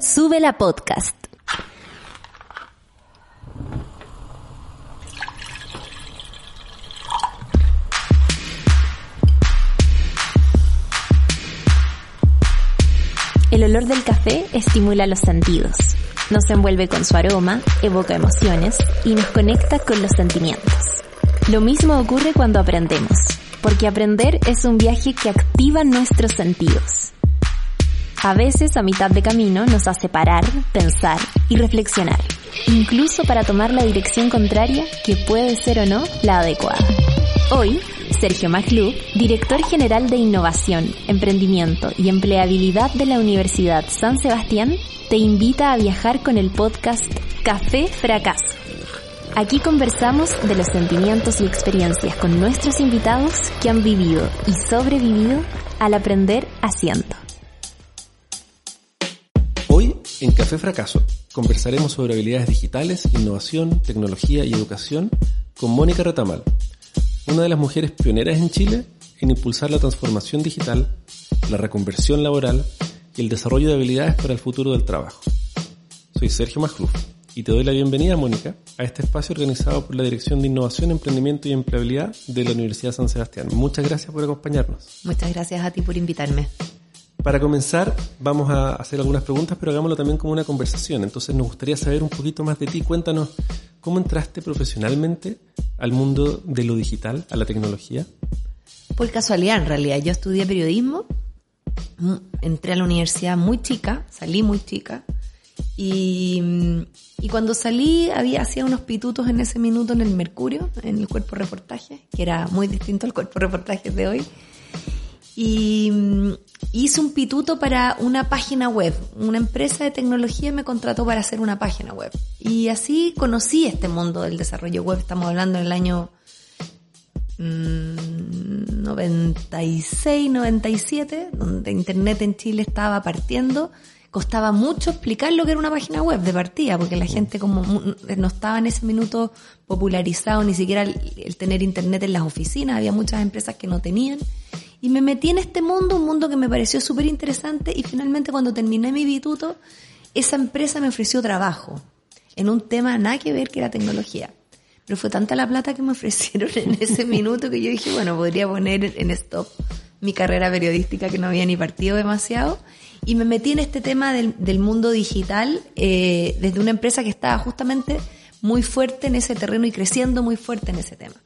Sube la podcast. El olor del café estimula los sentidos, nos envuelve con su aroma, evoca emociones y nos conecta con los sentimientos. Lo mismo ocurre cuando aprendemos, porque aprender es un viaje que activa nuestros sentidos. A veces a mitad de camino nos hace parar, pensar y reflexionar, incluso para tomar la dirección contraria que puede ser o no la adecuada. Hoy, Sergio Maglú, director general de Innovación, Emprendimiento y Empleabilidad de la Universidad San Sebastián, te invita a viajar con el podcast Café Fracaso. Aquí conversamos de los sentimientos y experiencias con nuestros invitados que han vivido y sobrevivido al aprender haciendo. Café Fracaso, conversaremos sobre habilidades digitales, innovación, tecnología y educación con Mónica Retamal, una de las mujeres pioneras en Chile en impulsar la transformación digital, la reconversión laboral y el desarrollo de habilidades para el futuro del trabajo. Soy Sergio Magluf y te doy la bienvenida, Mónica, a este espacio organizado por la Dirección de Innovación, Emprendimiento y Empleabilidad de la Universidad San Sebastián. Muchas gracias por acompañarnos. Muchas gracias a ti por invitarme. Para comenzar, vamos a hacer algunas preguntas, pero hagámoslo también como una conversación. Entonces nos gustaría saber un poquito más de ti. Cuéntanos, ¿cómo entraste profesionalmente al mundo de lo digital, a la tecnología? Por casualidad, en realidad. Yo estudié periodismo, mm, entré a la universidad muy chica, salí muy chica, y, y cuando salí había hacía unos pitutos en ese minuto en el Mercurio, en el cuerpo reportaje, que era muy distinto al cuerpo reportaje de hoy. Y mm, hice un pituto para una página web. Una empresa de tecnología me contrató para hacer una página web. Y así conocí este mundo del desarrollo web. Estamos hablando en el año 96, 97, donde Internet en Chile estaba partiendo. Costaba mucho explicar lo que era una página web de partida, porque la gente como no estaba en ese minuto popularizado ni siquiera el tener Internet en las oficinas. Había muchas empresas que no tenían. Y me metí en este mundo, un mundo que me pareció súper interesante y finalmente cuando terminé mi bituto, esa empresa me ofreció trabajo en un tema nada que ver que era tecnología. Pero fue tanta la plata que me ofrecieron en ese minuto que yo dije, bueno, podría poner en stop mi carrera periodística que no había ni partido demasiado. Y me metí en este tema del, del mundo digital eh, desde una empresa que estaba justamente muy fuerte en ese terreno y creciendo muy fuerte en ese tema.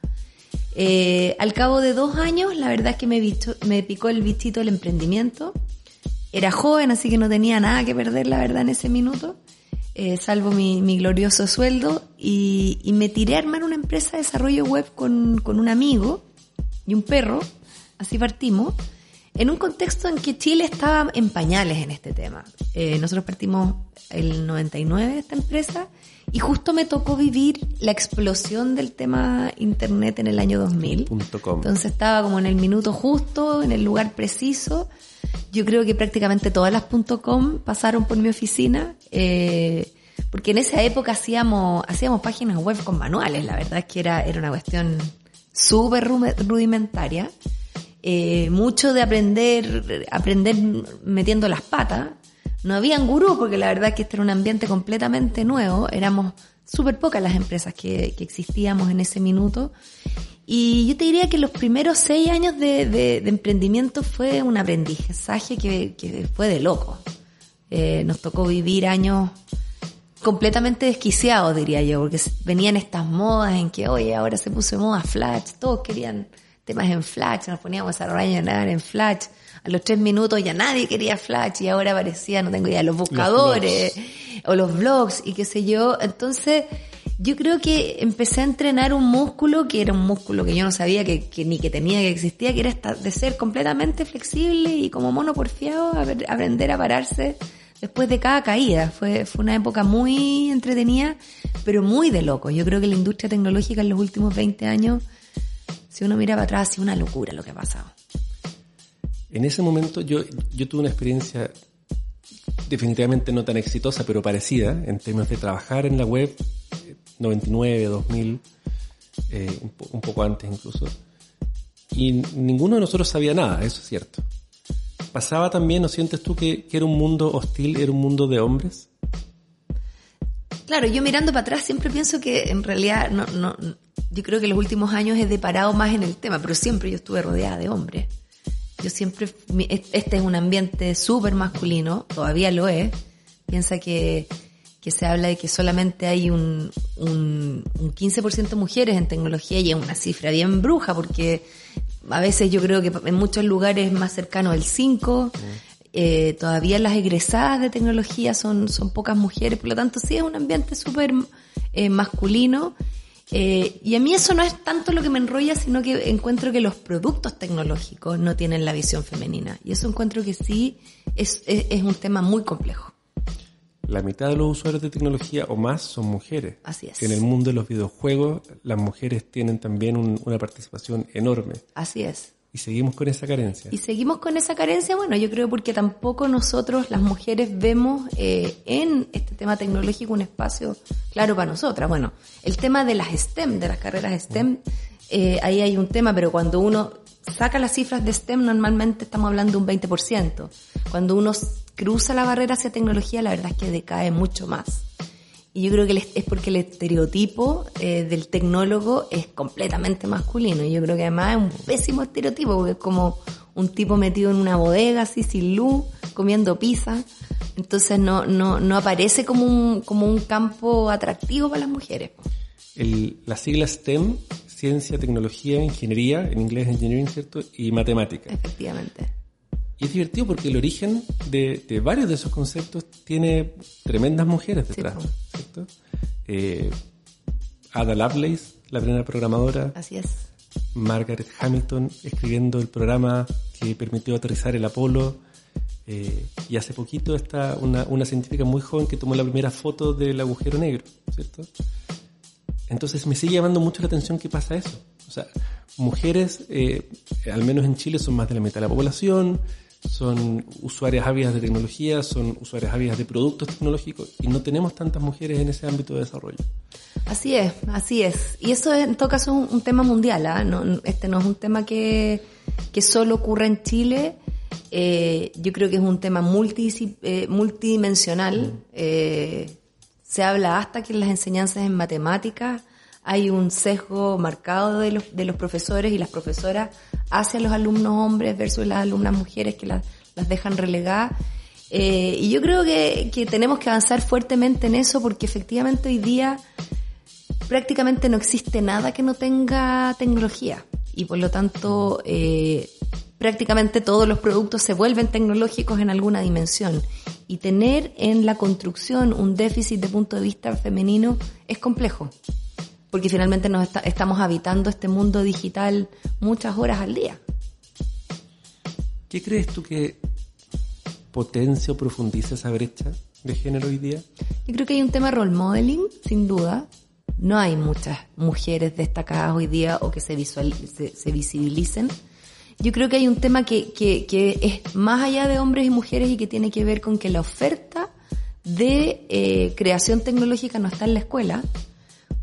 Eh, al cabo de dos años, la verdad es que me, visto, me picó el bichito del emprendimiento. Era joven, así que no tenía nada que perder, la verdad, en ese minuto, eh, salvo mi, glorioso sueldo. Y, me tiré a armar una empresa de desarrollo web con, con un amigo y un perro. Así partimos. En un contexto en que Chile estaba en pañales en este tema. Eh, nosotros partimos el 99 de esta empresa y justo me tocó vivir la explosión del tema internet en el año 2000. Entonces estaba como en el minuto justo, en el lugar preciso. Yo creo que prácticamente todas las .com pasaron por mi oficina. Eh, porque en esa época hacíamos, hacíamos páginas web con manuales. La verdad es que era, era una cuestión súper rudimentaria. Eh, mucho de aprender, aprender metiendo las patas. No habían gurú porque la verdad que este era un ambiente completamente nuevo. Éramos súper pocas las empresas que, existíamos en ese minuto. Y yo te diría que los primeros seis años de, de, de emprendimiento fue un aprendizaje que, fue de loco. Eh, nos tocó vivir años completamente desquiciados, diría yo, porque venían estas modas en que, oye, ahora se puso moda Flash, todos querían temas en Flash, nos poníamos a rellenar en Flash. A los tres minutos ya nadie quería Flash y ahora aparecía, no tengo idea, los buscadores los o los blogs y qué sé yo. Entonces, Yo creo que empecé a entrenar un músculo que era un músculo que yo no sabía que, que ni que tenía que existía, que era esta- de ser completamente flexible y como mono porfiado, a ver- aprender a pararse después de cada caída. Fue, fue una época muy entretenida, pero muy de loco. Yo creo que la industria tecnológica en los últimos 20 años, si uno mira para atrás, ha sido una locura lo que ha pasado. En ese momento yo, tuve una experiencia definitivamente no tan exitosa, pero parecida en términos de trabajar en la web, eh, 99, 2000, eh, un, po- un poco antes incluso. Y ninguno de nosotros sabía nada, eso es cierto. Pasaba también, ¿no sientes tú que, era un mundo hostil, era un mundo de hombres? Claro, yo mirando para atrás siempre pienso que en realidad no, yo creo que los últimos años he deparado más en el tema, pero siempre yo estuve rodeada de hombres. Yo siempre, mi- este es un ambiente súper masculino, todavía lo es. Piensa que, que se habla de que solamente hay un, un, un 15% de mujeres en tecnología y es una cifra bien bruja porque a veces yo creo que en muchos lugares más cercano al 5, eh, todavía las egresadas de tecnología son, son pocas mujeres, por lo tanto sí es un ambiente súper eh, masculino. Eh, y a mí eso no es tanto lo que me enrolla, sino que encuentro que los productos tecnológicos no tienen la visión femenina. Y eso encuentro que sí es, es, es un tema muy complejo. La mitad de los usuarios de tecnología o más son mujeres. Así es. Que en el mundo de los videojuegos las mujeres tienen también un- una participación enorme. Así es. Y seguimos con esa carencia. Y seguimos con esa carencia, bueno, yo creo porque tampoco nosotros, las mujeres, vemos eh, en este tema tecnológico un espacio claro para nosotras. Bueno, el tema de las STEM, de las carreras STEM, eh, ahí hay un tema, pero cuando uno saca las cifras de STEM, normalmente estamos hablando de un 20%. Cuando uno cruza la barrera hacia tecnología, la verdad es que decae mucho más. Y yo creo que es porque el estereotipo eh, del tecnólogo es completamente masculino. Y yo creo que además es un pésimo estereotipo, porque es como un tipo metido en una bodega así sin luz, comiendo pizza. Entonces no, no, no aparece como un, como un campo atractivo para las mujeres. El, las siglas STEM, ciencia, tecnología, ingeniería, en inglés engineering, ¿cierto? Y matemática. Efectivamente. Y es divertido porque el origen de, de varios de esos conceptos tiene tremendas mujeres detrás. ¿cierto? Eh, Ada Lovelace, la primera programadora, Así es. Margaret Hamilton escribiendo el programa que permitió aterrizar el Apolo. eh, y hace poquito está una, una científica muy joven que tomó la primera foto del agujero negro, ¿cierto? Entonces me sigue llamando mucho la atención que pasa eso. O sea, mujeres, eh, al menos en Chile, son más de la mitad de la población, son usuarias ávidas de tecnología, son usuarias ávidas de productos tecnológicos y no tenemos tantas mujeres en ese ámbito de desarrollo. Así es, así es. Y eso es, en todo caso es un, un tema mundial, ¿ah? no, este no es un tema que, que solo ocurre en Chile. Eh, yo creo que es un tema eh, multidimensional. Eh, se habla hasta que en las enseñanzas en matemáticas hay un sesgo marcado de los, de los profesores y las profesoras hacia los alumnos hombres versus las alumnas mujeres que las, las dejan relegadas. Eh, y yo creo que, que tenemos que avanzar fuertemente en eso porque efectivamente hoy día prácticamente no existe nada que no tenga tecnología. Y por lo tanto eh, prácticamente todos los productos se vuelven tecnológicos en alguna dimensión. Y tener en la construcción un déficit de punto de vista femenino es complejo porque finalmente nos está- estamos habitando este mundo digital muchas horas al día. ¿Qué crees tú que potencia o profundiza esa brecha de género hoy día? Yo creo que hay un tema role modeling, sin duda. No hay muchas mujeres destacadas hoy día o que se, se, se visibilicen. Yo creo que hay un tema que, que, que es más allá de hombres y mujeres y que tiene que ver con que la oferta de eh, creación tecnológica no está en la escuela.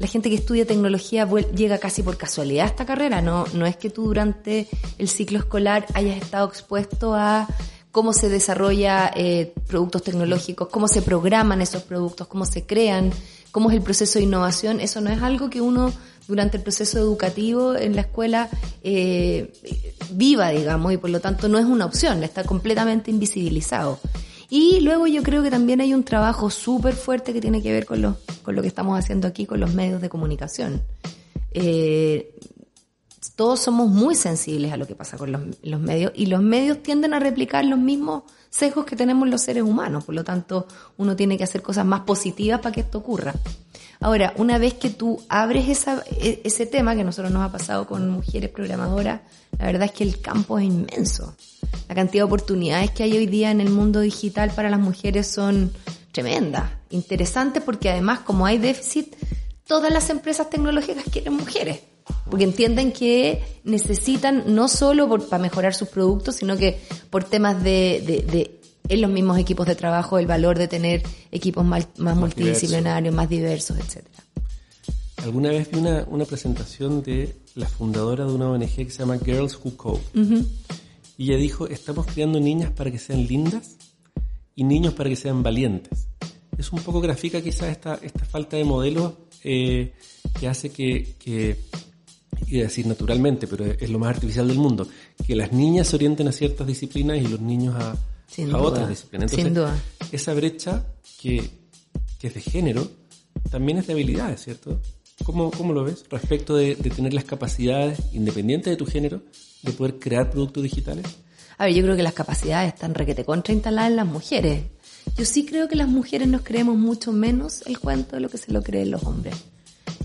La gente que estudia tecnología llega casi por casualidad a esta carrera. No, no es que tú durante el ciclo escolar hayas estado expuesto a cómo se desarrolla eh, productos tecnológicos, cómo se programan esos productos, cómo se crean, cómo es el proceso de innovación. Eso no es algo que uno durante el proceso educativo en la escuela eh, viva, digamos, y por lo tanto no es una opción, está completamente invisibilizado. Y luego yo creo que también hay un trabajo súper fuerte que tiene que ver con lo, con lo que estamos haciendo aquí con los medios de comunicación. Eh, todos somos muy sensibles a lo que pasa con los, los medios y los medios tienden a replicar los mismos sesgos que tenemos los seres humanos. Por lo tanto, uno tiene que hacer cosas más positivas para que esto ocurra. Ahora, una vez que tú abres esa, e, ese tema que a nosotros nos ha pasado con mujeres programadoras, la verdad es que el campo es inmenso. La cantidad de oportunidades que hay hoy día en el mundo digital para las mujeres son tremendas, interesantes porque además como hay déficit, todas las empresas tecnológicas quieren mujeres porque entienden que necesitan no solo para mejorar sus productos, sino que por temas de, de, en los mismos equipos de trabajo, el valor de tener equipos más, multidisciplinarios, más diversos, etcétera. Alguna vez vi una, una, presentación de la fundadora de una ONG que se llama Girls Who Code. Y ella dijo, estamos creando niñas para que sean lindas y niños para que sean valientes. Es un poco gráfica quizás esta, esta falta de modelos eh, que hace que, que y decir naturalmente, pero es lo más artificial del mundo, que las niñas se orienten a ciertas disciplinas y los niños a, otras disciplinas. Entonces, Sin duda. esa brecha que, que, es de género también es de habilidades, ¿cierto? ¿Cómo, cómo lo ves respecto de, tener las capacidades, independientes de tu género, de poder crear productos digitales? A ver, yo creo que las capacidades están requete contra instaladas en las mujeres. Yo sí creo que las mujeres nos creemos mucho menos el cuento de lo que se lo creen los hombres.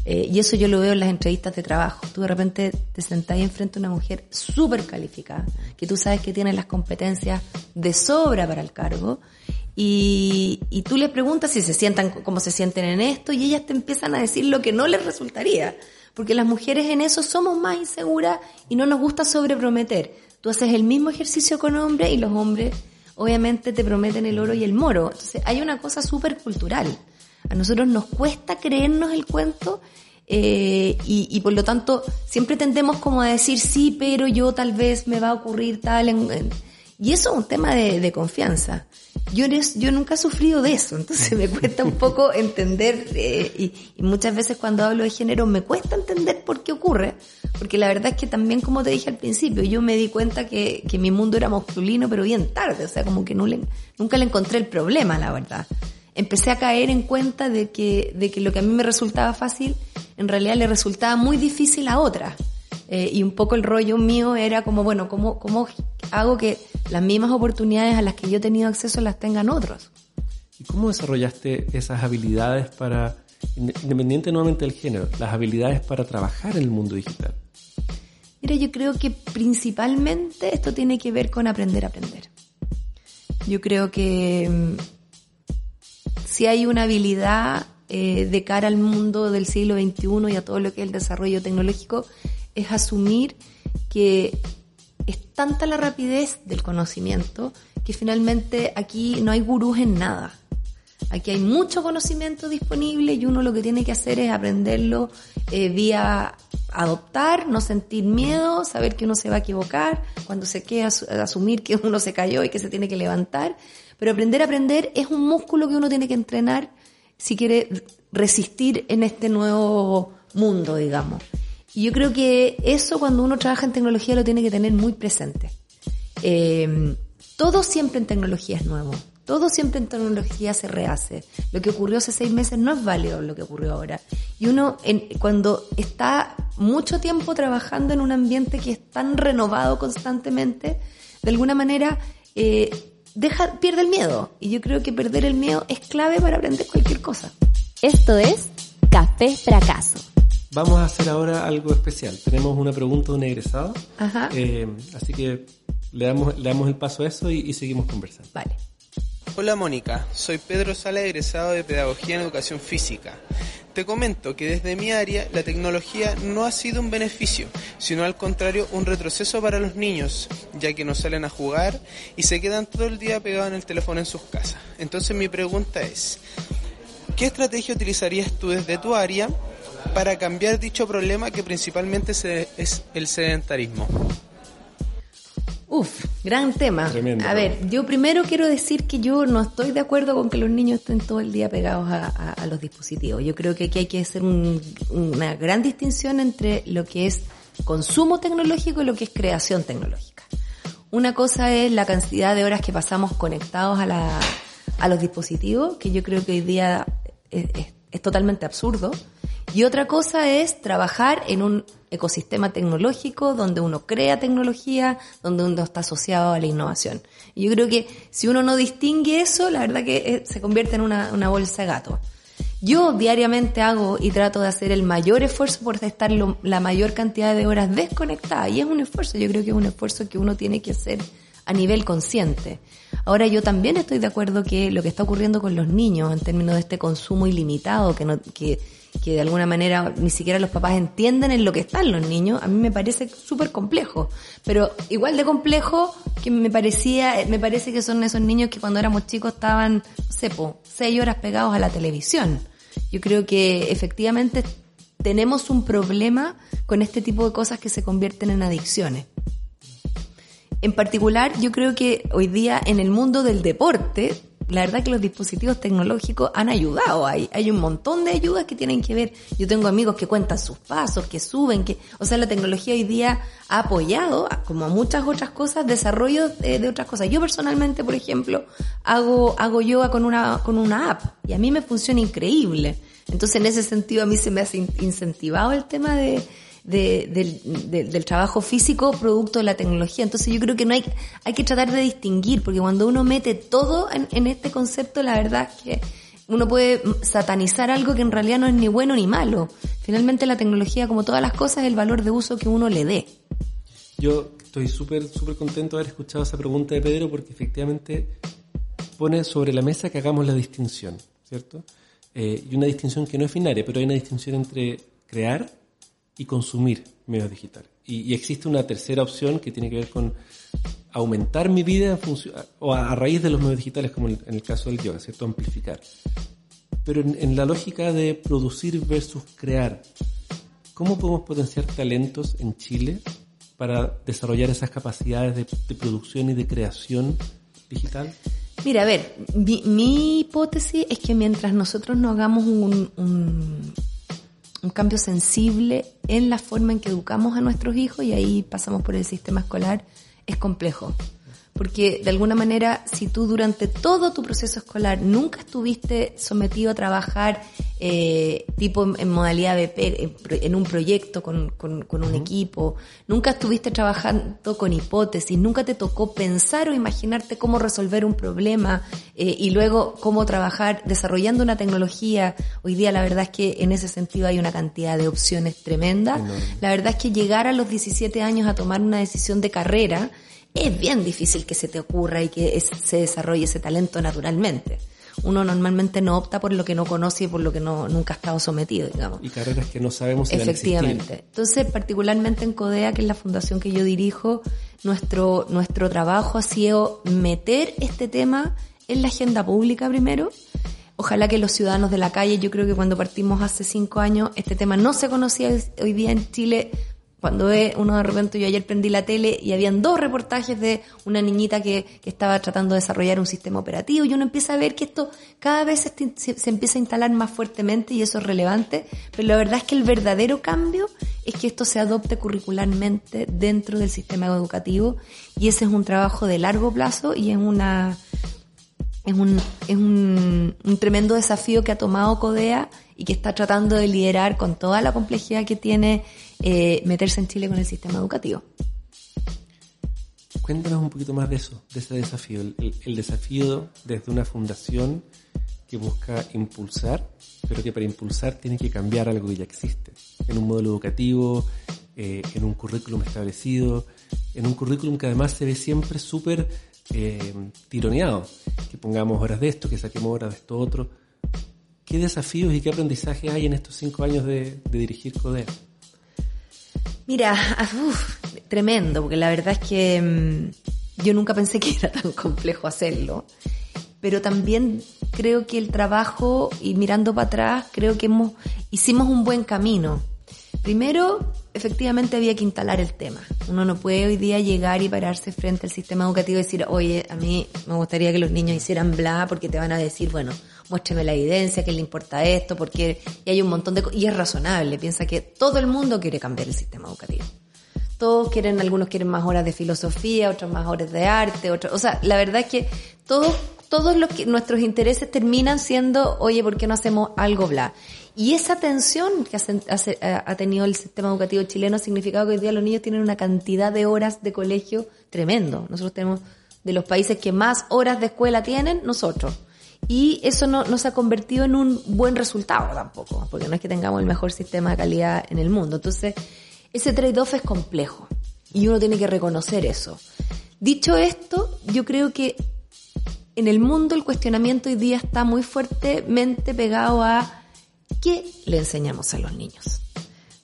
Eh, y eso yo lo veo en las entrevistas de trabajo. Tú de repente te sentás enfrente a una mujer súper calificada, que tú sabes que tiene las competencias de sobra para el cargo, y, y tú le preguntas si se sientan cómo se sienten en esto, y ellas te empiezan a decir lo que no les resultaría. Porque las mujeres en eso somos más inseguras y no nos gusta sobreprometer. Tú haces el mismo ejercicio con hombres y los hombres obviamente te prometen el oro y el moro. Entonces hay una cosa súper cultural. A nosotros nos cuesta creernos el cuento eh, y, por lo tanto siempre tendemos como a decir sí, pero yo tal vez me va a ocurrir tal. y eso es un tema de, confianza. Yo, yo nunca he sufrido de eso, entonces me cuesta un poco entender eh, y, muchas veces cuando hablo de género me cuesta entender por qué ocurre, porque la verdad es que también como te dije al principio, yo me di cuenta que, que mi mundo era masculino pero bien tarde, o sea, como que no le, nunca le encontré el problema, la verdad empecé a caer en cuenta de que, de que lo que a mí me resultaba fácil, en realidad le resultaba muy difícil a otras. Eh, y un poco el rollo mío era como, bueno, ¿cómo, ¿cómo hago que las mismas oportunidades a las que yo he tenido acceso las tengan otros? ¿Y cómo desarrollaste esas habilidades para, independiente nuevamente del género, las habilidades para trabajar en el mundo digital? Mira, yo creo que principalmente esto tiene que ver con aprender a aprender. Yo creo que mm, si hay una habilidad eh, de cara al mundo del siglo XXI y a todo lo que es el desarrollo tecnológico, es asumir que es tanta la rapidez del conocimiento que finalmente aquí no hay gurús en nada. Aquí hay mucho conocimiento disponible y uno lo que tiene que hacer es aprenderlo eh, vía adoptar, no sentir miedo, saber que uno se va a equivocar, cuando se queda asumir que uno se cayó y que se tiene que levantar pero aprender a aprender es un músculo que uno tiene que entrenar si quiere resistir en este nuevo mundo, digamos. Y yo creo que eso cuando uno trabaja en tecnología lo tiene que tener muy presente. Eh, todo siempre en tecnología es nuevo. Todo siempre en tecnología se rehace. Lo que ocurrió hace seis meses no es válido lo que ocurrió ahora. Y uno, en, cuando está mucho tiempo trabajando en un ambiente que es tan renovado constantemente, de alguna manera eh, deja, pierde el miedo. Y yo creo que perder el miedo es clave para aprender cualquier cosa. Esto es Café Fracaso. Vamos a hacer ahora algo especial. Tenemos una pregunta de un egresado. Ajá. Eh, así que le damos, le damos el paso a eso y, y seguimos conversando. Vale. Hola Mónica, soy Pedro Sala, egresado de Pedagogía en Educación Física. Te comento que desde mi área la tecnología no ha sido un beneficio, sino al contrario un retroceso para los niños, ya que no salen a jugar y se quedan todo el día pegados en el teléfono en sus casas. Entonces mi pregunta es, ¿qué estrategia utilizarías tú desde tu área para cambiar dicho problema que principalmente es el sedentarismo? Uf, gran tema. a ver, yo primero quiero decir que yo no estoy de acuerdo con que los niños estén todo el día pegados a, los dispositivos. Yo creo que aquí hay que hacer una gran distinción entre lo que es consumo tecnológico y lo que es creación tecnológica. Una cosa es la cantidad de horas que pasamos conectados a, la, a los dispositivos, que yo creo que hoy día es, es totalmente absurdo. Y otra cosa es trabajar en un ecosistema tecnológico donde uno crea tecnología, donde uno está asociado a la innovación. Y yo creo que si uno no distingue eso, la verdad que eh, se convierte en una, una bolsa de gato. Yo diariamente hago y trato de hacer el mayor esfuerzo por estar lo- la mayor cantidad de horas desconectada. Y es un esfuerzo, yo creo que es un esfuerzo que uno tiene que hacer a nivel consciente. Ahora yo también estoy de acuerdo que lo que está ocurriendo con los niños en términos de este consumo ilimitado, que, no, que, que de alguna manera ni siquiera los papás entienden en lo que están los niños, a mí me parece súper complejo. Pero igual de complejo que me parecía, me parece que son esos niños que cuando éramos chicos estaban, no sé, po, seis horas pegados a la televisión. Yo creo que efectivamente tenemos un problema con este tipo de cosas que se convierten en adicciones. En particular, yo creo que hoy día en el mundo del deporte, la verdad que los dispositivos tecnológicos han ayudado. Hay, hay un montón de ayudas que tienen que ver. Yo tengo amigos que cuentan sus pasos, que suben, que, o sea, la tecnología hoy día ha apoyado, como a muchas otras cosas, desarrollo de, de otras cosas. Yo personalmente, por ejemplo, hago, hago yoga con una, con una app y a mí me funciona increíble. Entonces, en ese sentido, a mí se me ha in- incentivado el tema de, de- del, de- del trabajo físico producto de la tecnología. Entonces yo creo que no hay, hay que tratar de distinguir, porque cuando uno mete todo en, en este concepto, la verdad es que uno puede satanizar algo que en realidad no es ni bueno ni malo. Finalmente la tecnología, como todas las cosas, es el valor de uso que uno le dé. Yo estoy súper, súper contento de haber escuchado esa pregunta de Pedro porque efectivamente pone sobre la mesa que hagamos la distinción, ¿cierto? Eh, y una distinción que no es binaria, pero hay una distinción entre crear y consumir medios digitales. Y, existe una tercera opción que tiene que ver con aumentar mi vida o a, raíz de los medios digitales, como en, el caso del yoga, ¿cierto? Amplificar. Pero en, la lógica de producir versus crear, ¿cómo podemos potenciar talentos en Chile para desarrollar esas capacidades de, producción y de creación digital? Mira, a ver, mi, hipótesis es que mientras nosotros no hagamos un, un cambio sensible en la forma en que educamos a nuestros hijos, y ahí pasamos por el sistema escolar, es complejo. Porque de alguna manera, si tú durante todo tu proceso escolar nunca estuviste sometido a trabajar eh, tipo en, en modalidad BP, en, un proyecto con, con- con un equipo, nunca estuviste trabajando con hipótesis, nunca te tocó pensar o imaginarte cómo resolver un problema eh, y luego cómo trabajar desarrollando una tecnología. Hoy día la verdad es que en ese sentido hay una cantidad de opciones tremenda. La verdad es que llegar a los 17 años a tomar una decisión de carrera, es bien difícil que se te ocurra y que es- se desarrolle ese talento naturalmente. Uno normalmente no opta por lo que no conoce y por lo que no, nunca ha estado sometido, digamos. Y carreras que no sabemos si. Efectivamente. Entonces, particularmente en CODEA, que es la fundación que yo dirijo, nuestro, nuestro trabajo ha sido meter este tema en la agenda pública primero. Ojalá que los ciudadanos de la calle, yo creo que cuando partimos hace cinco años, este tema no se conocía hoy día en Chile. Cuando ve uno de repente, yo ayer prendí la tele y habían dos reportajes de una niñita que, que estaba tratando de desarrollar un sistema operativo y uno empieza a ver que esto cada vez se, se- empieza a instalar más fuertemente y eso es relevante, pero la verdad es que el verdadero cambio es que esto se adopte curricularmente dentro del sistema educativo y ese es un trabajo de largo plazo y es una, es un, es un, un tremendo desafío que ha tomado CODEA y que está tratando de liderar con toda la complejidad que tiene eh, meterse en Chile con el sistema educativo. Cuéntanos un poquito más de eso, de ese desafío, el, el- desafío desde una fundación que busca impulsar, pero que para impulsar tiene que cambiar algo que ya existe, en un modelo educativo, eh, en un currículum establecido, en un currículum que además se ve siempre súper eh, tironeado, que pongamos horas de esto, que saquemos horas de esto otro. ¿Qué desafíos y qué aprendizaje hay en estos cinco años de, dirigir CODEA? Mira, uf, tremendo, porque la verdad es que mm, yo nunca pensé que era tan complejo hacerlo. Pero también creo que el trabajo, y mirando para atrás, creo que hemos, hicimos un buen camino. Primero, efectivamente había que instalar el tema. Uno no puede hoy día llegar y pararse frente al sistema educativo y decir, oye, a mí me gustaría que los niños hicieran bla, porque te van a decir, bueno, muéstrame la evidencia, que le importa esto, porque y hay un montón de. Y es razonable, piensa que todo el mundo quiere cambiar el sistema educativo. Todos quieren, algunos quieren más horas de filosofía, otros más horas de arte, otros, o sea, la verdad es que todos todos los que, nuestros intereses terminan siendo, oye, ¿por qué no hacemos algo bla? Y esa tensión que ha, tenido el sistema educativo chileno ha significado que hoy día los niños tienen una cantidad de horas de colegio tremendo. Nosotros tenemos de los países que más horas de escuela tienen, nosotros. Y eso no, no se ha convertido en un buen resultado tampoco, porque no es que tengamos el mejor sistema de calidad en el mundo. Entonces, ese trade-off es complejo y uno tiene que reconocer eso. Dicho esto, yo creo que en el mundo el cuestionamiento hoy día está muy fuertemente pegado a qué le enseñamos a los niños.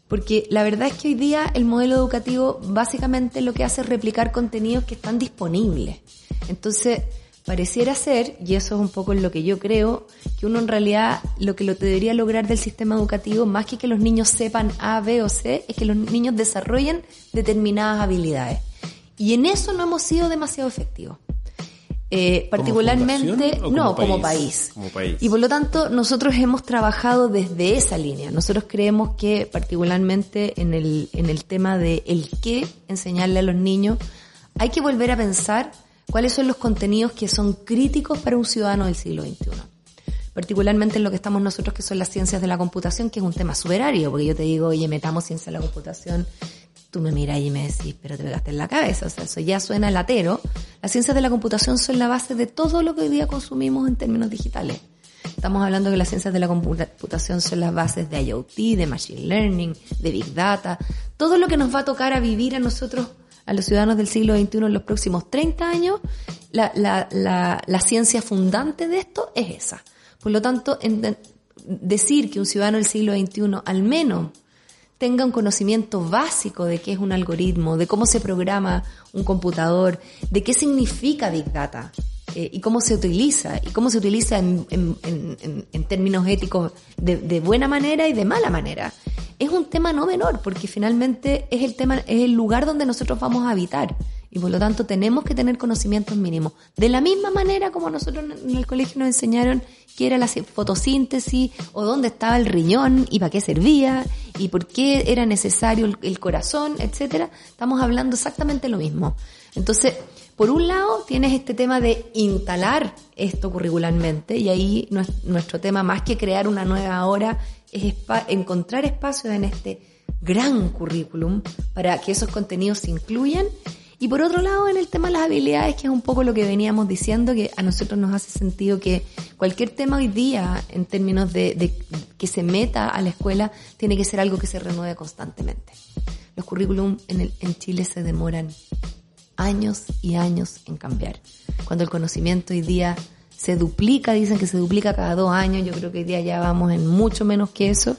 Porque la verdad es que hoy día el modelo educativo básicamente lo que hace es replicar contenidos que están disponibles. Entonces, pareciera ser, y eso es un poco lo que yo creo, que uno en realidad lo que lo debería lograr del sistema educativo, más que que los niños sepan A, B o C, es que los niños desarrollen determinadas habilidades. Y en eso no hemos sido demasiado efectivos. Eh, particularmente, no, como país. como país. Y por lo tanto, nosotros hemos trabajado desde esa línea. Nosotros creemos que particularmente en el, en el tema de el qué enseñarle a los niños, hay que volver a pensar cuáles son los contenidos que son críticos para un ciudadano del siglo XXI. Particularmente en lo que estamos nosotros, que son las ciencias de la computación, que es un tema superario, porque yo te digo, oye, metamos ciencia de la computación tú me miras y me decís, pero te pegaste en la cabeza, o sea, eso ya suena latero. Las ciencias de la computación son la base de todo lo que hoy día consumimos en términos digitales. Estamos hablando que las ciencias de la computación son las bases de IoT, de Machine Learning, de Big Data, todo lo que nos va a tocar a vivir a nosotros, a los ciudadanos del siglo XXI en los próximos 30 años, la, la, la, la ciencia fundante de esto es esa. Por lo tanto, decir que un ciudadano del siglo XXI al menos tenga un conocimiento básico de qué es un algoritmo, de cómo se programa un computador, de qué significa Big Data eh, y cómo se utiliza, y cómo se utiliza en, términos éticos de, buena manera y de mala manera. Es un tema no menor, porque finalmente es el tema, es el lugar donde nosotros vamos a habitar. Y por lo tanto tenemos que tener conocimientos mínimos. De la misma manera como nosotros en el colegio nos enseñaron qué era la fotosíntesis o dónde estaba el riñón y para qué servía y por qué era necesario el, corazón, etcétera, estamos hablando exactamente lo mismo. Entonces, por un lado, tienes este tema de instalar esto curricularmente y ahí nuestro tema, más que crear una nueva hora, es encontrar espacios en este gran currículum para que esos contenidos se incluyan y por otro lado, en el tema de las habilidades, que es un poco lo que veníamos diciendo, que a nosotros nos hace sentido que cualquier tema hoy día, en términos de, que se meta a la escuela, tiene que ser algo que se renueve constantemente. Los currículum en, el, en Chile se demoran años y años en cambiar. Cuando el conocimiento hoy día se duplica, dicen que se duplica cada dos años, yo creo que hoy día ya vamos en mucho menos que eso,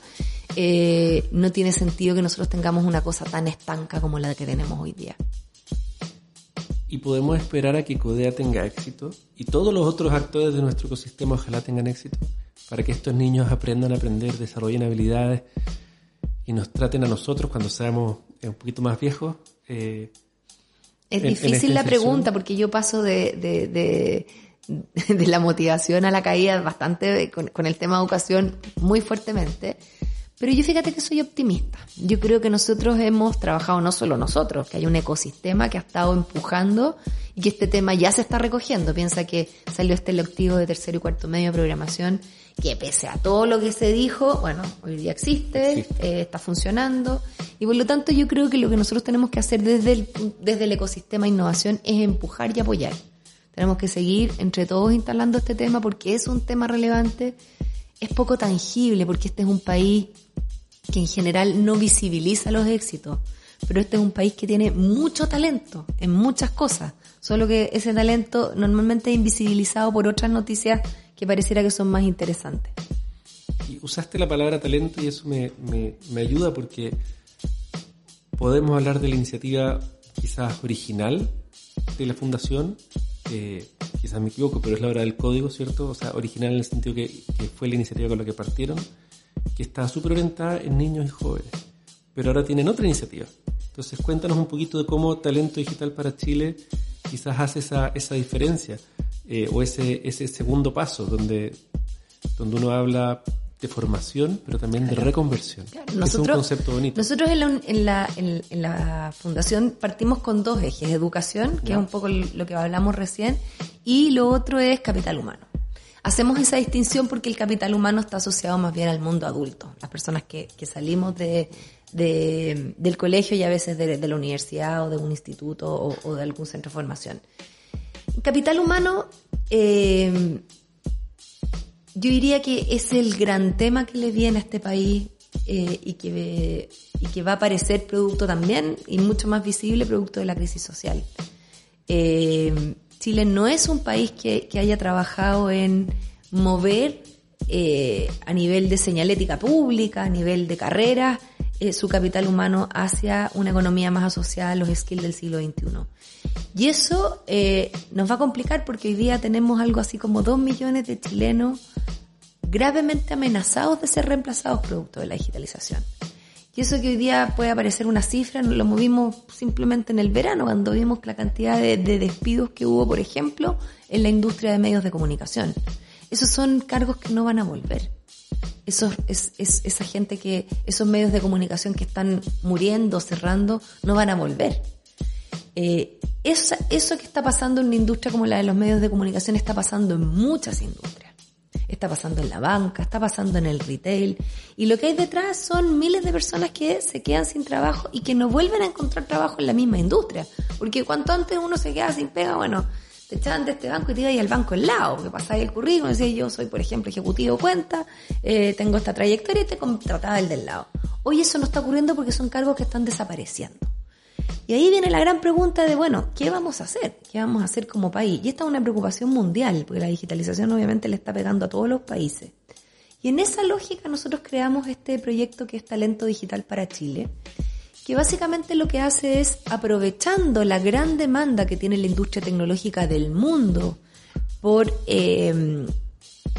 eh, no tiene sentido que nosotros tengamos una cosa tan estanca como la que tenemos hoy día y podemos esperar a que CODEA tenga éxito y todos los otros actores de nuestro ecosistema ojalá tengan éxito para que estos niños aprendan a aprender, desarrollen habilidades y nos traten a nosotros cuando seamos un poquito más viejos. Eh, es difícil la pregunta porque yo paso de, de, de, la motivación a la caída bastante con, con el tema de educación muy fuertemente. Pero yo fíjate que soy optimista. Yo creo que nosotros hemos trabajado, no solo nosotros, que hay un ecosistema que ha estado empujando y que este tema ya se está recogiendo. Piensa que salió este lectivo de tercero y cuarto medio de programación que pese a todo lo que se dijo, bueno, hoy día existe, eh, está funcionando y por lo tanto yo creo que lo que nosotros tenemos que hacer desde el, desde el ecosistema de innovación es empujar y apoyar. Tenemos que seguir entre todos instalando este tema porque es un tema relevante, es poco tangible porque este es un país que en general no visibiliza los éxitos. Pero este es un país que tiene mucho talento en muchas cosas, solo que ese talento normalmente es invisibilizado por otras noticias que pareciera que son más interesantes. Y usaste la palabra talento y eso me, me, ayuda porque podemos hablar de la iniciativa quizás original de la fundación, quizás me equivoco, pero es la hora del código, ¿cierto? O sea, original en el sentido que, que fue la iniciativa con la que partieron que está súper orientada en niños y jóvenes, pero ahora tienen otra iniciativa. Entonces cuéntanos un poquito de cómo Talento Digital para Chile quizás hace esa, esa diferencia eh, o ese, ese segundo paso donde, donde uno habla de formación, pero también de reconversión. Nosotros, es un concepto bonito. Nosotros en la, en la, en, la fundación partimos con dos ejes, educación, que es un poco lo que hablamos recién, y lo otro es capital humano. Hacemos esa distinción porque el capital humano está asociado más bien al mundo adulto, las personas que, que salimos de, de, del colegio y a veces de, de, la universidad o de un instituto o, o de algún centro de formación. Capital humano, eh, yo diría que es el gran tema que le viene a este país eh, y, que, y que va a aparecer producto también y mucho más visible producto de la crisis social. Eh, Chile no es un país que, que haya trabajado en mover a nivel de señalética pública, a nivel de carrera, eh, su capital humano hacia una economía más asociada a los skills del siglo XXI. Y eso eh, nos va a complicar porque hoy día tenemos algo así como dos millones de chilenos gravemente amenazados de ser reemplazados producto de la digitalización. Y eso que hoy día puede aparecer una cifra, lo movimos simplemente en el verano, cuando vimos la cantidad de, de despidos que hubo, por ejemplo, en la industria de medios de comunicación. Esos son cargos que no van a volver. Esos, es, es, esa gente que, esos medios de comunicación que están muriendo, cerrando, no van a volver. Eh, esa, eso que está pasando en una industria como la de los medios de comunicación está pasando en muchas industrias. Está pasando en la banca, está pasando en el retail. Y lo que hay detrás son miles de personas que se quedan sin trabajo y que no vuelven a encontrar trabajo en la misma industria. Porque cuanto antes uno se queda sin pega, bueno, te echaban de este banco y te ibas al banco al lado, porque pasáis el currículum decías, yo soy, por ejemplo, ejecutivo cuenta, eh, tengo esta trayectoria y te contrataba el del lado. Hoy eso no está ocurriendo porque son cargos que están desapareciendo. Y ahí viene la gran pregunta de, bueno, ¿qué vamos a hacer? ¿Qué vamos a hacer como país? Y esta es una preocupación mundial, porque la digitalización obviamente le está pegando a todos los países. Y en esa lógica nosotros creamos este proyecto que es Talento Digital para Chile, que básicamente lo que hace es, aprovechando la gran demanda que tiene la industria tecnológica del mundo por eh,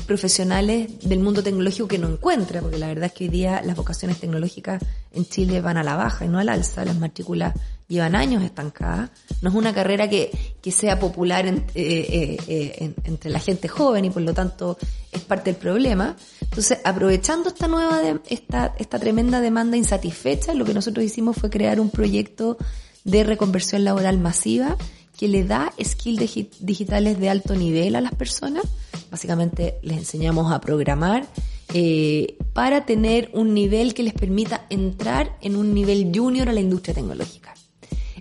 profesionales del mundo tecnológico que no encuentra, porque la verdad es que hoy día las vocaciones tecnológicas en Chile van a la baja y no al alza, las matrículas llevan años estancadas, no es una carrera que, que sea popular en, eh, eh, en, entre la gente joven y por lo tanto es parte del problema. Entonces, aprovechando esta nueva, de, esta, esta tremenda demanda insatisfecha, lo que nosotros hicimos fue crear un proyecto de reconversión laboral masiva que le da skills digitales de alto nivel a las personas. Básicamente les enseñamos a programar eh, para tener un nivel que les permita entrar en un nivel junior a la industria tecnológica.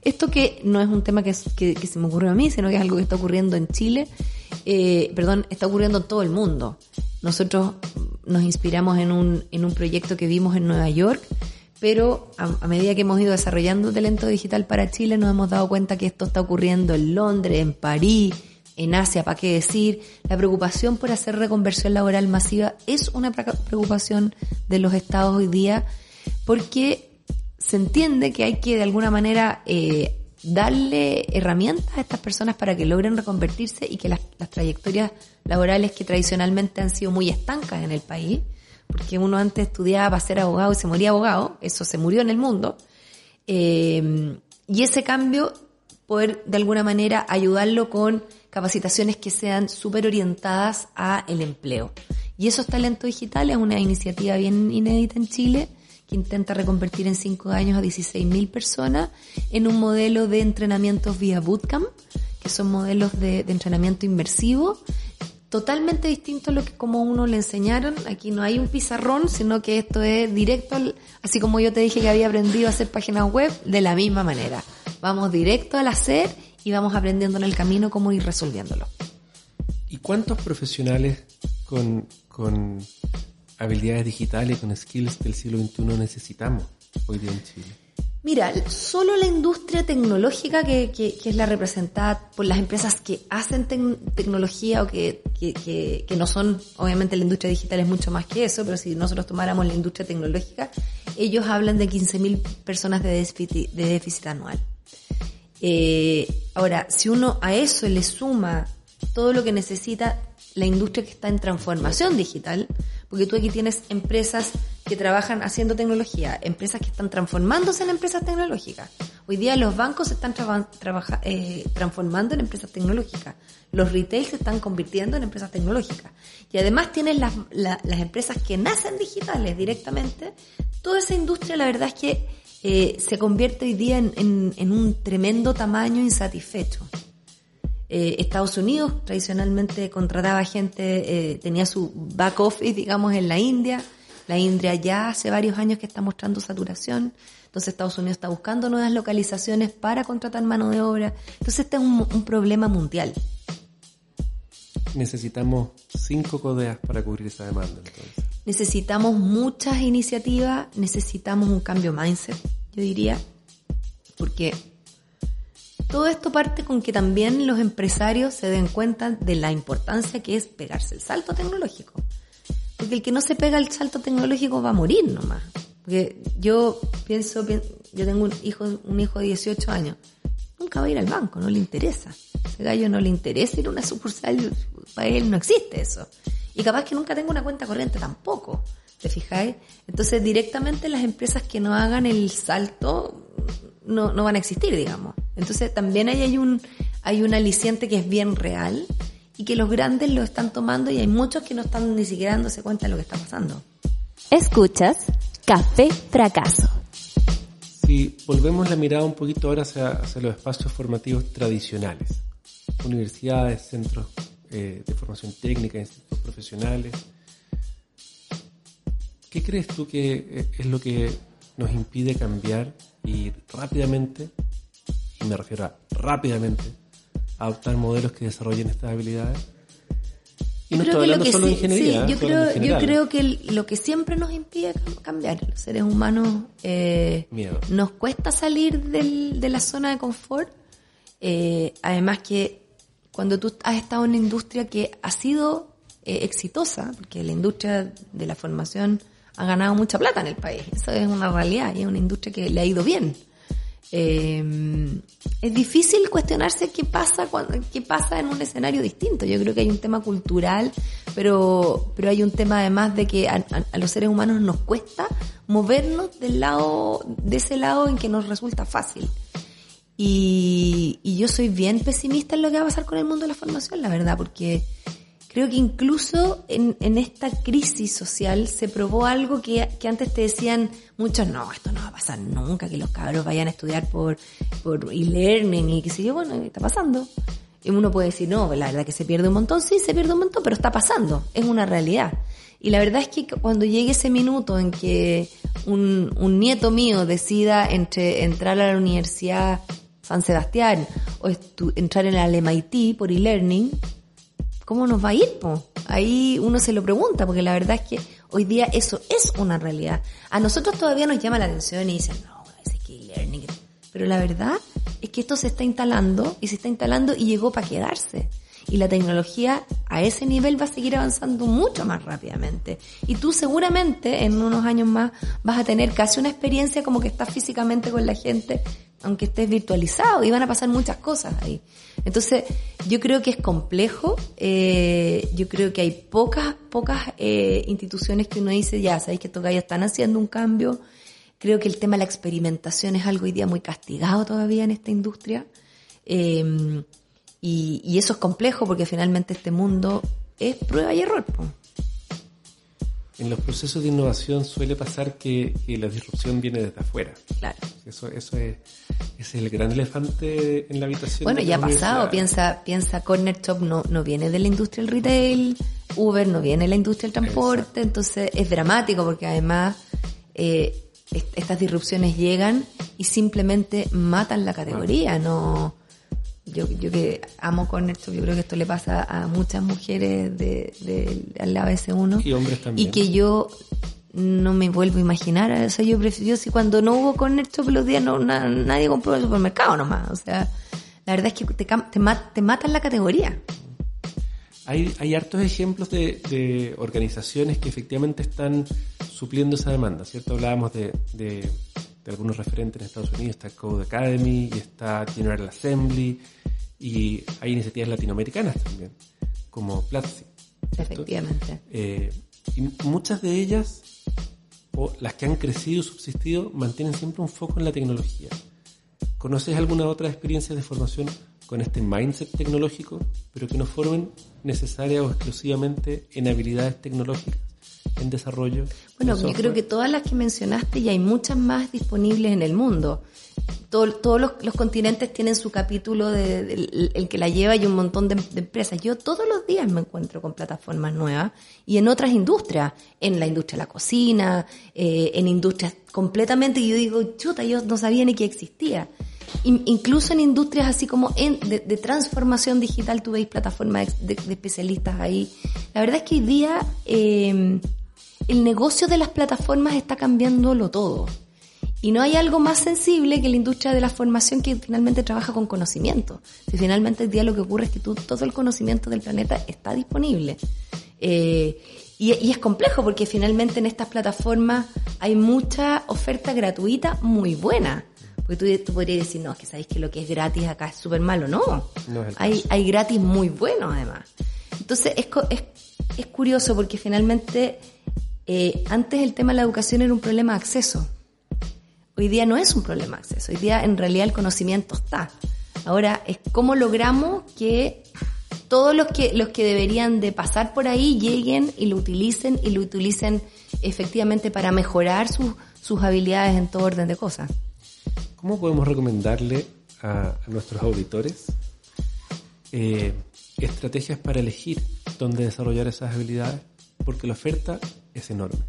Esto que no es un tema que, se me ocurrió a mí, sino que es algo que está ocurriendo en Chile, eh, perdón, está ocurriendo en todo el mundo. Nosotros nos inspiramos en un, en un proyecto que vimos en Nueva York, pero a, medida que hemos ido desarrollando talento digital para Chile nos hemos dado cuenta que esto está ocurriendo en Londres, en París, en Asia, ¿para qué decir? La preocupación por hacer reconversión laboral masiva es una preocupación de los estados hoy día porque se entiende que hay que de alguna manera eh, darle herramientas a estas personas para que logren reconvertirse y que las, las trayectorias laborales que tradicionalmente han sido muy estancas en el país porque uno antes estudiaba para ser abogado y se moría abogado, eso se murió en el mundo, eh, y ese cambio, poder de alguna manera ayudarlo con capacitaciones que sean súper orientadas a el empleo. Y esos talentos digitales es una iniciativa bien inédita en Chile, que intenta reconvertir en cinco años a 16.000 personas en un modelo de entrenamientos vía bootcamp, que son modelos de, de entrenamiento inmersivo, totalmente distinto a lo que como uno le enseñaron. Aquí no hay un pizarrón, sino que esto es directo, así como yo te dije que había aprendido a hacer páginas web, de la misma manera. Vamos directo al hacer y vamos aprendiendo en el camino cómo ir resolviéndolo. ¿Y cuántos profesionales con, con habilidades digitales, con skills del siglo XXI necesitamos hoy día en Chile? Mira, solo la industria tecnológica que, que, que, es la representada por las empresas que hacen tecnología o que, que, no son, obviamente la industria digital es mucho más que eso, pero si nosotros tomáramos la industria tecnológica, ellos hablan de 15.000 personas de déficit, de déficit anual. Eh, ahora, si uno a eso le suma todo lo que necesita la industria que está en transformación digital, porque tú aquí tienes empresas que trabajan haciendo tecnología, empresas que están transformándose en empresas tecnológicas. Hoy día los bancos se están traba- trabaja- eh, transformando en empresas tecnológicas. Los retail se están convirtiendo en empresas tecnológicas. Y además tienes las, la- las empresas que nacen digitales directamente. Toda esa industria, la verdad es que eh, se convierte hoy día en, en- en un tremendo tamaño insatisfecho. Eh, Estados Unidos tradicionalmente contrataba gente, eh, tenía su back office, digamos, en la India. La India ya hace varios años que está mostrando saturación. Entonces Estados Unidos está buscando nuevas localizaciones para contratar mano de obra. Entonces este es un, un problema mundial. Necesitamos cinco codeas para cubrir esa demanda, entonces. Necesitamos muchas iniciativas, necesitamos un cambio mindset, yo diría, porque todo esto parte con que también los empresarios se den cuenta de la importancia que es pegarse el salto tecnológico. Porque el que no se pega el salto tecnológico va a morir nomás. Porque yo pienso, pi- yo tengo un hijo, un hijo de 18 años, nunca va a ir al banco, no le interesa. Ese gallo no le interesa ir a una sucursal, para él no existe eso. Y capaz que nunca tenga una cuenta corriente tampoco, ¿te fijáis? Entonces directamente las empresas que no hagan el salto no, no van a existir, digamos. Entonces también ahí hay un, hay un aliciente que es bien real y que los grandes lo están tomando y hay muchos que no están ni siquiera dándose cuenta de lo que está pasando. Escuchas Café Fracaso. Si volvemos la mirada un poquito ahora hacia, hacia los espacios formativos tradicionales, universidades, centros eh, de formación técnica, institutos profesionales, ¿qué crees tú que eh, es lo que nos impide cambiar y rápidamente, y me refiero a rápidamente, adoptar modelos que desarrollen estas habilidades? Y no Creo estoy hablando que solo de sí- ingeniería, sí, ¿eh? yo, estoy creo, yo que lo que siempre nos impide cam- cambiar, los seres humanos, eh, Miedo. nos cuesta salir del- de la zona de confort. Eh, además que cuando tú has estado en una industria que ha sido eh, exitosa, porque la industria de la formación ha ganado mucha plata en el país, eso es una realidad y es una industria que le ha ido bien. Eh, es difícil cuestionarse qué pasa cuando, qué pasa en un escenario distinto. Yo creo que hay un tema cultural, pero, pero hay un tema además de que a, a- los seres humanos nos cuesta movernos del lado, de ese lado en que nos resulta fácil. Y, y yo soy bien pesimista en lo que va a pasar con el mundo de la formación, la verdad, porque creo que incluso en, esta crisis social se probó algo que, que antes te decían muchos, no, esto no va a pasar nunca, que los cabros vayan a estudiar por, por e-learning y qué sé yo, bueno, está pasando. Y uno puede decir, no, la verdad que se pierde un montón, sí, se pierde un montón, pero está pasando, es una realidad. Y la verdad es que cuando llegue ese minuto en que un, un nieto mío decida entre entrar a la universidad San Sebastián o entrar en el MIT por e-learning, ¿cómo nos va a ir? po? Ahí uno se lo pregunta, porque la verdad es que hoy día eso es una realidad. A nosotros todavía nos llama la atención y dicen, no, es que e-learning. Pero la verdad es que esto se está instalando y se está instalando y llegó para quedarse. Y la tecnología a ese nivel va a seguir avanzando mucho más rápidamente. Y tú seguramente en unos años más vas a tener casi una experiencia como que estás físicamente con la gente, aunque estés virtualizado y van a pasar muchas cosas ahí. Entonces, yo creo que es complejo, eh, yo creo que hay pocas, pocas eh, instituciones que uno dice, ya, sabéis que estos gallos están haciendo un cambio. Creo que el tema de la experimentación es algo hoy día muy castigado todavía en esta industria. Eh, y, y eso es complejo porque finalmente este mundo es prueba y error. po. En los procesos de innovación suele pasar que, que la disrupción viene desde afuera. Claro. Eso, eso es, es el gran elefante en la habitación. Bueno, ya ha pasado, piensa, piensa Corner Shop no, no viene de la industria del retail, Uber no viene de la industria del transporte, entonces es dramático porque además eh, est- estas disrupciones llegan y simplemente matan la categoría, no yo, yo que amo Corner Shop, yo creo que esto le pasa a muchas mujeres de, de, al lado de ese uno Y hombres también. y que yo no me vuelvo a imaginar, o sea, yo prefiero, si cuando no hubo Corner Shop los días no, na- nadie compró en el supermercado nomás, o sea, la verdad es que te, te, te matan la categoría. Hay, hay hartos ejemplos de, de organizaciones que efectivamente están supliendo esa demanda, ¿cierto? Hablábamos de, de, de algunos referentes en Estados Unidos, está Code Academy y está General Assembly y hay iniciativas latinoamericanas también, como Platzi. Efectivamente. Eh, y muchas de ellas, o las que han crecido y subsistido, mantienen siempre un foco en la tecnología. ¿Conoces alguna otra experiencia de formación con este mindset tecnológico, pero que no formen necesarias o exclusivamente en habilidades tecnológicas, en desarrollo? Bueno, en yo creo que todas las que mencionaste y hay muchas más disponibles en el mundo. Todo- todos los, los continentes tienen su capítulo de, del- el que la lleva y un montón de, de empresas. Yo todos los días me encuentro con plataformas nuevas y en otras industrias, en la industria de la cocina, eh, en industrias completamente, y yo digo, chuta, yo no sabía ni que existía. In- incluso en industrias así como en, de, de transformación digital, tú veis plataformas de, de especialistas ahí. La verdad es que hoy día eh, el negocio de las plataformas está cambiándolo todo. Y no hay algo más sensible que la industria de la formación que finalmente trabaja con conocimiento. Si finalmente el día lo que ocurre es que tú, todo el conocimiento del planeta está disponible. Eh, y, y es complejo porque finalmente en estas plataformas hay mucha oferta gratuita muy buena. Porque tú, tú podrías decir, no, es que sabéis que lo que es gratis acá es súper malo. No, No hay, hay gratis muy bueno además. Entonces es, es curioso porque finalmente eh, antes el tema de la educación era un problema de acceso. Hoy día no es un problema de acceso, hoy día en realidad el conocimiento está. Ahora es cómo logramos que todos los que, los que deberían de pasar por ahí lleguen y lo utilicen y lo utilicen efectivamente para mejorar sus, sus habilidades en todo orden de cosas. ¿Cómo podemos recomendarle a, nuestros auditores eh, estrategias para elegir dónde desarrollar esas habilidades? Porque la oferta es enorme.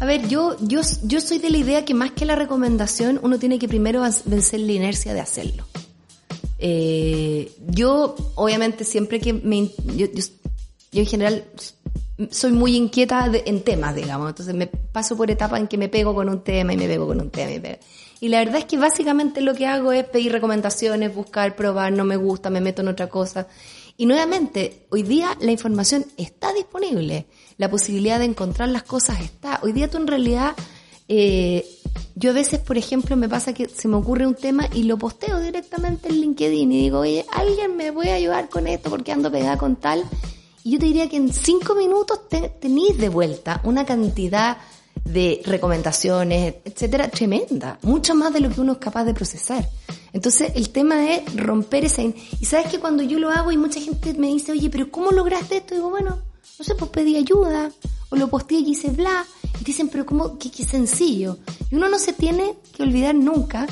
A ver, yo, yo, yo soy de la idea que más que la recomendación, uno tiene que primero vencer la inercia de hacerlo. Eh, yo, obviamente, siempre que me... Yo, yo, yo en general soy muy inquieta de- en temas, digamos. Entonces me paso por etapas en que me pego con un tema y me pego con un tema y me. Y la verdad es que básicamente lo que hago es pedir recomendaciones, buscar, probar, no me gusta, me meto en otra cosa. Y nuevamente, hoy día la información está disponible. La posibilidad de encontrar las cosas está. Hoy día tú en realidad, eh, yo a veces, por ejemplo, me pasa que se me ocurre un tema y lo posteo directamente en LinkedIn y digo, oye, alguien me puede ayudar con esto porque ando pegada con tal. Y yo te diría que en cinco minutos te, tenéis de vuelta una cantidad de recomendaciones, etcétera, tremenda. Mucho más de lo que uno es capaz de procesar. Entonces, el tema es romper esa... Y sabes que cuando yo lo hago y mucha gente me dice, oye, pero ¿cómo lograste esto? Y digo, bueno, no sé, pues pedí ayuda. O lo posteé y hice bla. Y dicen, pero ¿cómo? Qué, qué sencillo. Y uno no se tiene que olvidar nunca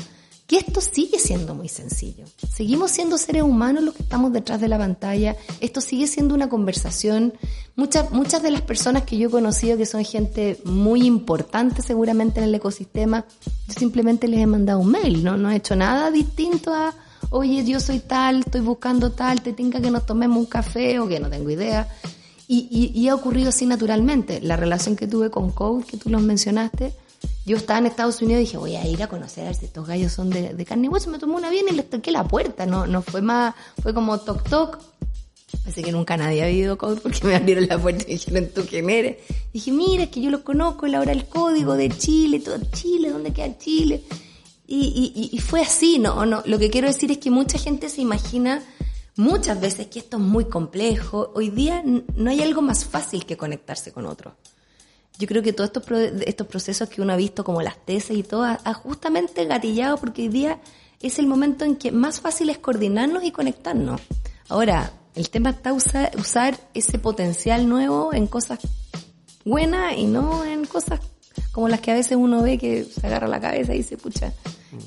que esto sigue siendo muy sencillo. Seguimos siendo seres humanos los que estamos detrás de la pantalla. Esto sigue siendo una conversación. Muchas, muchas de las personas que yo he conocido que son gente muy importante seguramente en el ecosistema, yo simplemente les he mandado un mail, ¿no? No he hecho nada distinto a, oye, yo soy tal, estoy buscando tal, te tinca que nos tomemos un café o que no tengo idea. Y, y, y ha ocurrido así naturalmente. La relación que tuve con Code, que tú los mencionaste, yo estaba en Estados Unidos y dije, voy a ir a conocer a ver si estos gallos son de, de carne y hueso. Me tomé una bien y les toqué la puerta. No, no fue más, fue como toc toc. Así que nunca nadie ha vivido Code porque me abrieron la puerta y dijeron, ¿tú quién eres? dije, mira, es que yo los conozco, la hora del código de Chile, todo Chile, ¿dónde queda Chile? Y, y, y fue así, ¿no? no Lo que quiero decir es que mucha gente se imagina muchas veces que esto es muy complejo. Hoy día no hay algo más fácil que conectarse con otros. Yo creo que todos estos, pro- estos procesos que uno ha visto, como las tesis y todo, ha, justamente gatillado porque hoy día es el momento en que más fácil es coordinarnos y conectarnos. Ahora, el tema está usa- usar ese potencial nuevo en cosas buenas y no en cosas como las que a veces uno ve que se agarra la cabeza y dice, pucha,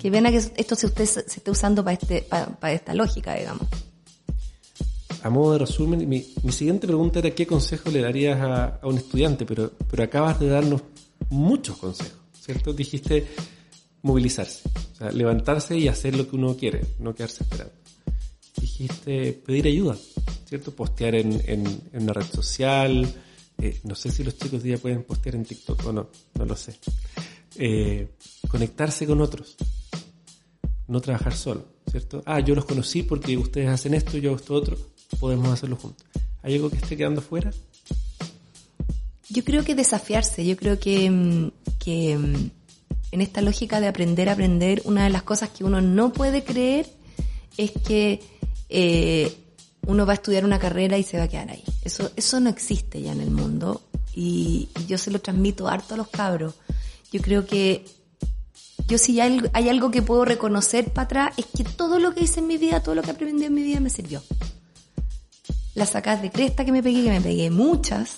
que pena que esto se, usted, se esté usando para este, para esta lógica, digamos. A modo de resumen, mi, siguiente pregunta era qué consejo le darías a, un estudiante, pero, pero acabas de darnos muchos consejos, ¿cierto? Dijiste movilizarse, o sea, levantarse y hacer lo que uno quiere, no quedarse esperando. Dijiste pedir ayuda, ¿cierto? Postear en, en, una red social, eh, no sé si los chicos día pueden postear en TikTok o no, no lo sé. Eh, conectarse con otros, no trabajar solo, ¿cierto? Ah, yo los conocí porque ustedes hacen esto, yo hago esto otro, podemos hacerlo juntos. ¿Hay algo que esté quedando fuera? Yo creo que desafiarse, yo creo que, mm, que mm, en esta lógica de aprender a aprender, una de las cosas que uno no puede creer es que eh, uno va a estudiar una carrera y se va a quedar ahí. Eso, eso no existe ya en el mundo y, yo se lo transmito harto a los cabros. Yo creo que yo si hay, hay algo que puedo reconocer para atrás, es que todo lo que hice en mi vida, todo lo que aprendí en mi vida me sirvió. Las sacas de cresta que me pegué, que me pegué muchas.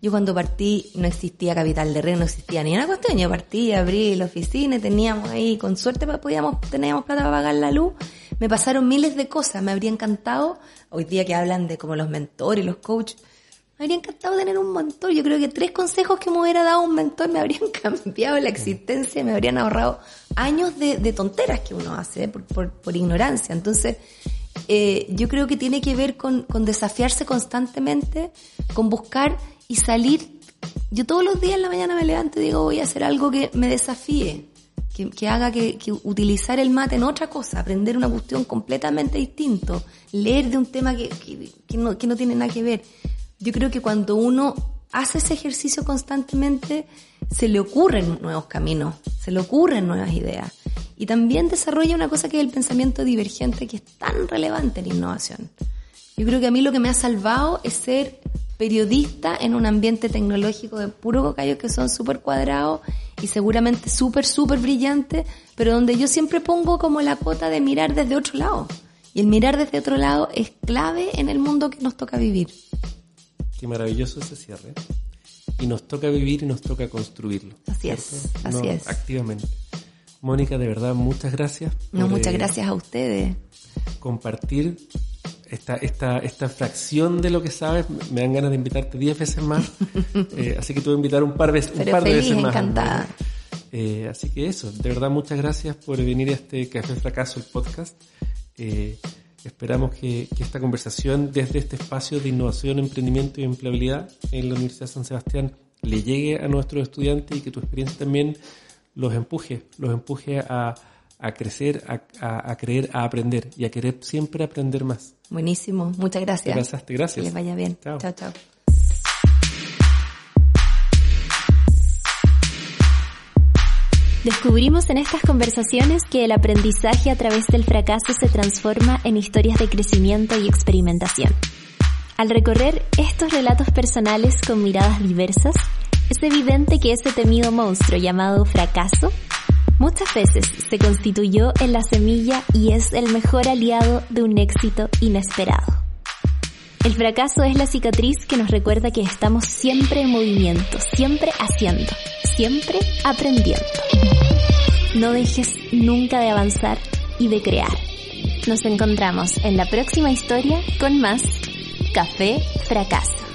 Yo cuando partí no existía capital de red, no existía ni una cuestión. Yo partí, abrí la oficina, teníamos ahí, con suerte podíamos, teníamos plata para pagar la luz. Me pasaron miles de cosas, me habría encantado, hoy día que hablan de como los mentores, los coaches, me habría encantado tener un mentor. Yo creo que tres consejos que me hubiera dado un mentor me habrían cambiado la existencia, me habrían ahorrado años de, tonteras que uno hace ¿eh? por, ignorancia. Entonces, eh, yo creo que tiene que ver con, desafiarse constantemente, con buscar y salir. Yo todos los días en la mañana me levanto y digo, voy a hacer algo que me desafíe, que, haga que, utilizar el mate en otra cosa, aprender una cuestión completamente distinto, leer de un tema que, no, que no tiene nada que ver yo creo que cuando uno hace ese ejercicio constantemente, se le ocurren nuevos caminos, se le ocurren nuevas ideas. Y también desarrolla una cosa que es el pensamiento divergente, que es tan relevante en innovación. Yo creo que a mí lo que me ha salvado es ser periodista en un ambiente tecnológico de puro cocayo que son súper cuadrados y seguramente súper, súper brillantes, pero donde yo siempre pongo como la cuota de mirar desde otro lado. Y el mirar desde otro lado es clave en el mundo que nos toca vivir. Qué maravilloso ese cierre. Y nos toca vivir y nos toca construirlo. Así es, así es. Activamente. Mónica, de verdad, muchas gracias. no, muchas eh, gracias a ustedes. Compartir esta, esta, esta fracción de lo que sabes. Me dan ganas de invitarte diez veces más. Eh, así que te voy a invitar un par, de, un par de veces más. encantada. Eh, así que eso, de verdad, muchas gracias por venir a este Café Fracaso, el podcast. Eh, Esperamos que, esta conversación desde este espacio de innovación, emprendimiento y empleabilidad en la Universidad de San Sebastián le llegue a nuestros estudiantes y que tu experiencia también los empuje, los empuje a, crecer, a, creer, a aprender y a querer siempre aprender más. Buenísimo, muchas gracias. Gracias, gracias. Que les vaya bien. Chao, chao. Descubrimos en estas conversaciones que el aprendizaje a través del fracaso se transforma en historias de crecimiento y experimentación. Al recorrer estos relatos personales con miradas diversas, es evidente que ese temido monstruo llamado fracaso muchas veces se constituyó en la semilla y es el mejor aliado de un éxito inesperado. El fracaso es la cicatriz que nos recuerda que estamos siempre en movimiento, siempre haciendo, siempre aprendiendo. No dejes nunca de avanzar y de crear. Nos encontramos en la próxima historia con más Café Fracaso.